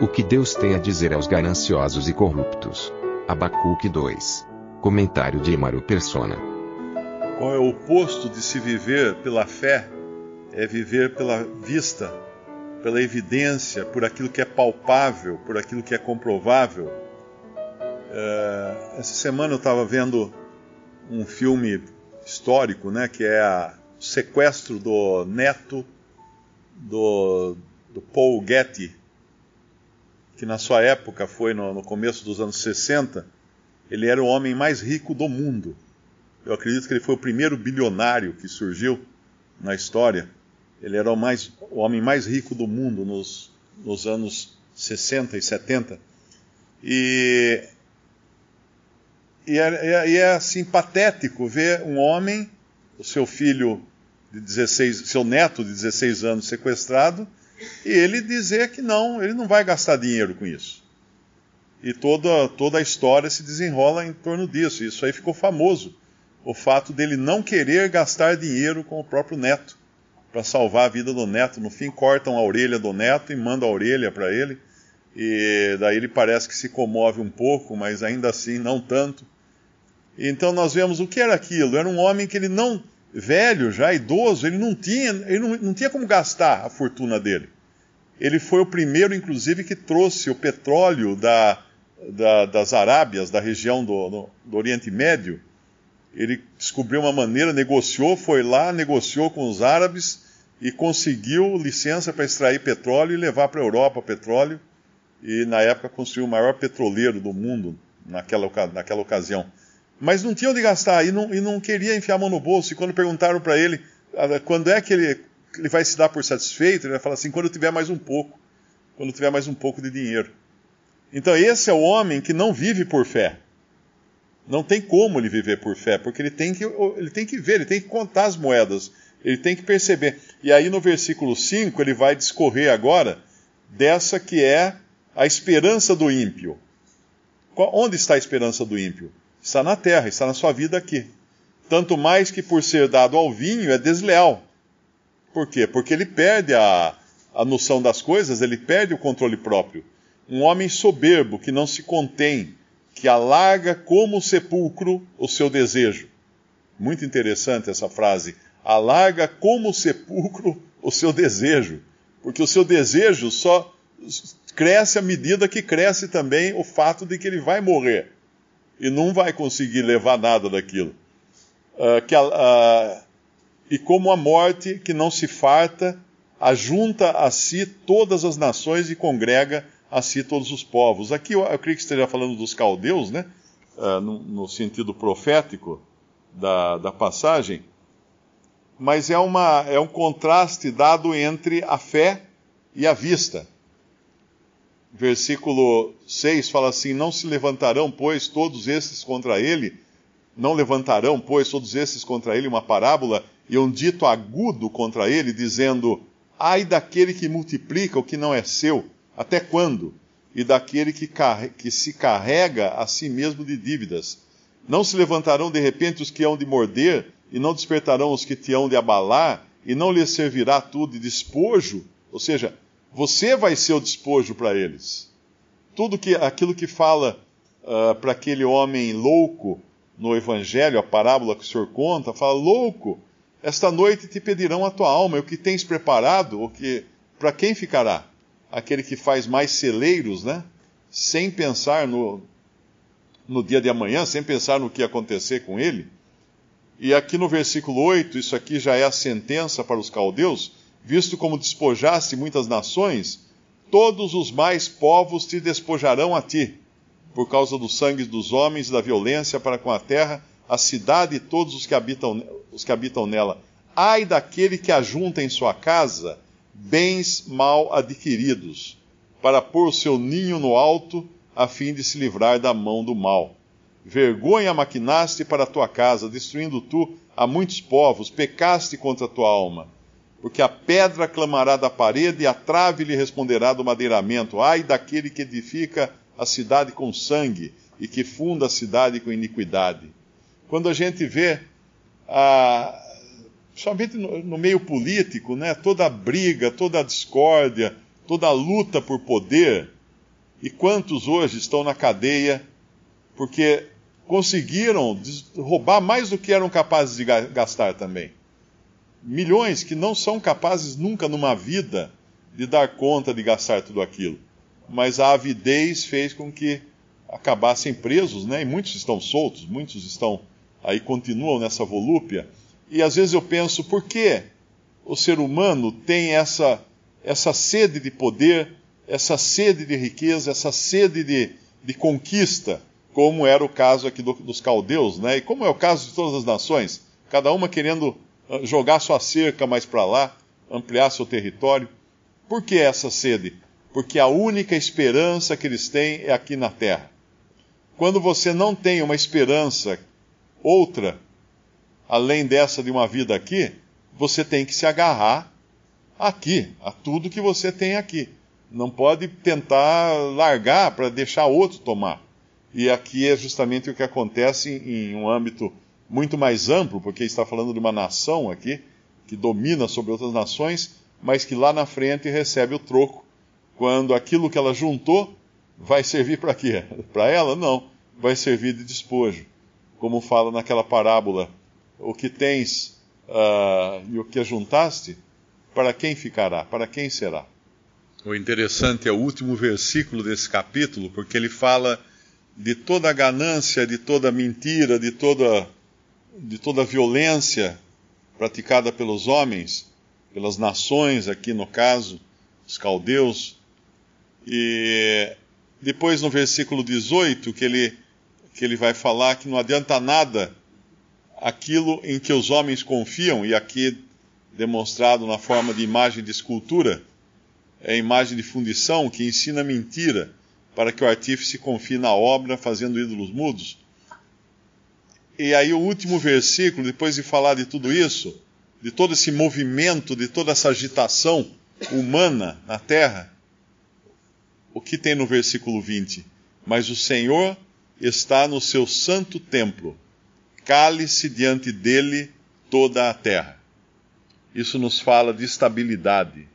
O que Deus tem a dizer aos gananciosos e corruptos. Abacuque 2. Comentário de Emaro Persona. Qual é o oposto de se viver pela fé? É viver pela vista, pela evidência, por aquilo que é palpável, por aquilo que é comprovável. É, essa semana eu estava vendo um filme histórico, né, que é a, sequestro do neto do, do Paul Getty, que na sua época foi no, no começo dos anos 60, ele era o homem mais rico do mundo. Eu acredito que ele foi o primeiro bilionário que surgiu na história. Ele era o, mais, o homem mais rico do mundo nos, nos anos 60 e 70. E, e, é, e é assim patético ver um homem, o seu filho de 16, seu neto de 16 anos sequestrado, e ele dizer que não, ele não vai gastar dinheiro com isso. E toda, toda a história se desenrola em torno disso. Isso aí ficou famoso. O fato dele não querer gastar dinheiro com o próprio neto para salvar a vida do neto. No fim, cortam a orelha do neto e mandam a orelha para ele. E daí ele parece que se comove um pouco, mas ainda assim não tanto. Então nós vemos o que era aquilo. Era um homem que ele não, velho, já idoso, ele não tinha, ele não, não tinha como gastar a fortuna dele. Ele foi o primeiro, inclusive, que trouxe o petróleo da, da, das Arábias, da região do, do, do Oriente Médio. Ele descobriu uma maneira, negociou, foi lá, negociou com os árabes e conseguiu licença para extrair petróleo e levar para a Europa petróleo. E na época construiu o maior petroleiro do mundo naquela, naquela ocasião. Mas não tinha onde gastar e não, e não queria enfiar a mão no bolso. E quando perguntaram para ele ah, quando é que ele, ele vai se dar por satisfeito, ele vai falar assim: quando eu tiver mais um pouco. Quando eu tiver mais um pouco de dinheiro. Então, esse é o homem que não vive por fé. Não tem como ele viver por fé, porque ele tem que, ele tem que ver, ele tem que contar as moedas, ele tem que perceber. E aí no versículo 5 ele vai discorrer agora dessa que é a esperança do ímpio. Onde está a esperança do ímpio? Está na terra, está na sua vida aqui. Tanto mais que por ser dado ao vinho é desleal. Por quê? Porque ele perde a, a noção das coisas, ele perde o controle próprio. Um homem soberbo que não se contém, que alarga como sepulcro o seu desejo. Muito interessante essa frase. Alarga como sepulcro o seu desejo. Porque o seu desejo só cresce à medida que cresce também o fato de que ele vai morrer. E não vai conseguir levar nada daquilo. Uh, que, uh, e como a morte que não se farta, ajunta a si todas as nações e congrega a si todos os povos. Aqui eu, eu creio que esteja falando dos caldeus, né? Uh, no, no, sentido profético da, da passagem, mas é, uma, é um contraste dado entre a fé e a vista. Versículo 6 fala assim: Não se levantarão, pois, todos esses contra ele, não levantarão, pois, todos esses contra ele uma parábola e um dito agudo contra ele, dizendo: Ai daquele que multiplica o que não é seu até quando? E daquele que, que se carrega a si mesmo de dívidas. Não se levantarão de repente os que hão de morder, e não despertarão os que te hão de abalar, e não lhes servirá tudo de despojo? Ou seja, você vai ser o despojo para eles. Tudo que, aquilo que fala uh, para aquele homem louco no Evangelho, a parábola que o Senhor conta, fala: louco, esta noite te pedirão a tua alma, e o que tens preparado, o que para quem ficará? aquele que faz mais celeiros, né? Sem pensar no, no dia de amanhã, sem pensar no que ia acontecer com ele. E aqui no versículo 8, isso aqui já é a sentença para os caldeus, visto como despojaste muitas nações, todos os mais povos te despojarão a ti, por causa do sangue dos homens e da violência para com a terra, a cidade e todos os que habitam, os que habitam nela. Ai daquele que ajunta em sua casa bens mal adquiridos, para pôr o seu ninho no alto, a fim de se livrar da mão do mal. Vergonha maquinaste para a tua casa, destruindo tu a muitos povos, pecaste contra a tua alma. Porque a pedra clamará da parede e a trave lhe responderá do madeiramento. Ai daquele que edifica a cidade com sangue e que funda a cidade com iniquidade. Quando a gente vê, ah, somente no, no meio político, né, toda a briga, toda a discórdia, toda a luta por poder, e quantos hoje estão na cadeia porque conseguiram roubar mais do que eram capazes de gastar também. Milhões que não são capazes nunca numa vida de dar conta de gastar tudo aquilo. Mas a avidez fez com que acabassem presos, né? E muitos estão soltos, muitos estão aí continuam nessa volúpia. E às vezes eu penso, por que o ser humano tem essa essa sede de poder, essa sede de riqueza, essa sede de, de conquista, como era o caso aqui do, dos caldeus, né? E como é o caso de todas as nações, cada uma querendo jogar sua cerca mais para lá, ampliar seu território. Por que essa sede? Porque a única esperança que eles têm é aqui na terra. Quando você não tem uma esperança outra, além dessa de uma vida aqui, você tem que se agarrar aqui, a tudo que você tem aqui. Não pode tentar largar para deixar outro tomar. E aqui é justamente o que acontece em um âmbito muito mais amplo, porque está falando de uma nação aqui que domina sobre outras nações, mas que lá na frente recebe o troco quando aquilo que ela juntou vai servir para quê? Para ela? Não. Vai servir de despojo. Como fala naquela parábola: o que tens uh, e o que ajuntaste, para quem ficará? Para quem será? O interessante é o último versículo desse capítulo, porque ele fala de toda a ganância, de toda a mentira, de toda, de toda a violência praticada pelos homens, pelas nações, aqui no caso, os caldeus. E depois no versículo 18, que ele, que ele vai falar que não adianta nada aquilo em que os homens confiam, e aqui demonstrado na forma de imagem de escultura, é imagem de fundição que ensina mentira para que o artífice confie na obra fazendo ídolos mudos. E aí o último versículo, depois de falar de tudo isso, de todo esse movimento, de toda essa agitação humana na terra, o que tem no versículo 20? Mas o Senhor está no seu santo templo, cale-se diante dele toda a terra. Isso nos fala de estabilidade.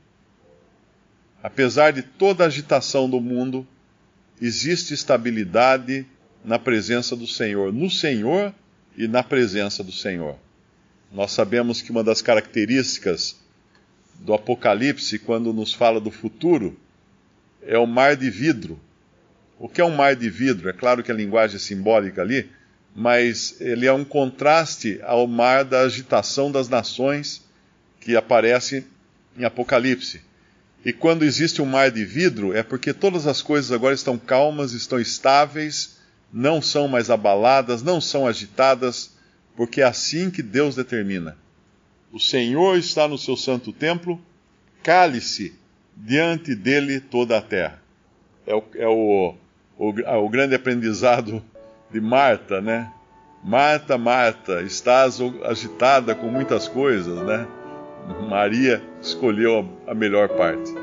Apesar de toda a agitação do mundo, existe estabilidade na presença do Senhor, no Senhor e na presença do Senhor. Nós sabemos que uma das características do Apocalipse, quando nos fala do futuro, é o mar de vidro. O que é um mar de vidro? É claro que a linguagem é simbólica ali, mas ele é um contraste ao mar da agitação das nações que aparece em Apocalipse. E quando existe um mar de vidro, é porque todas as coisas agora estão calmas, estão estáveis, não são mais abaladas, não são agitadas, porque é assim que Deus determina. O Senhor está no seu santo templo, cale-se diante dele toda a terra. É o, é o, o, o grande aprendizado de Marta, né? Marta, Marta, estás agitada com muitas coisas, né? Maria escolheu a melhor parte.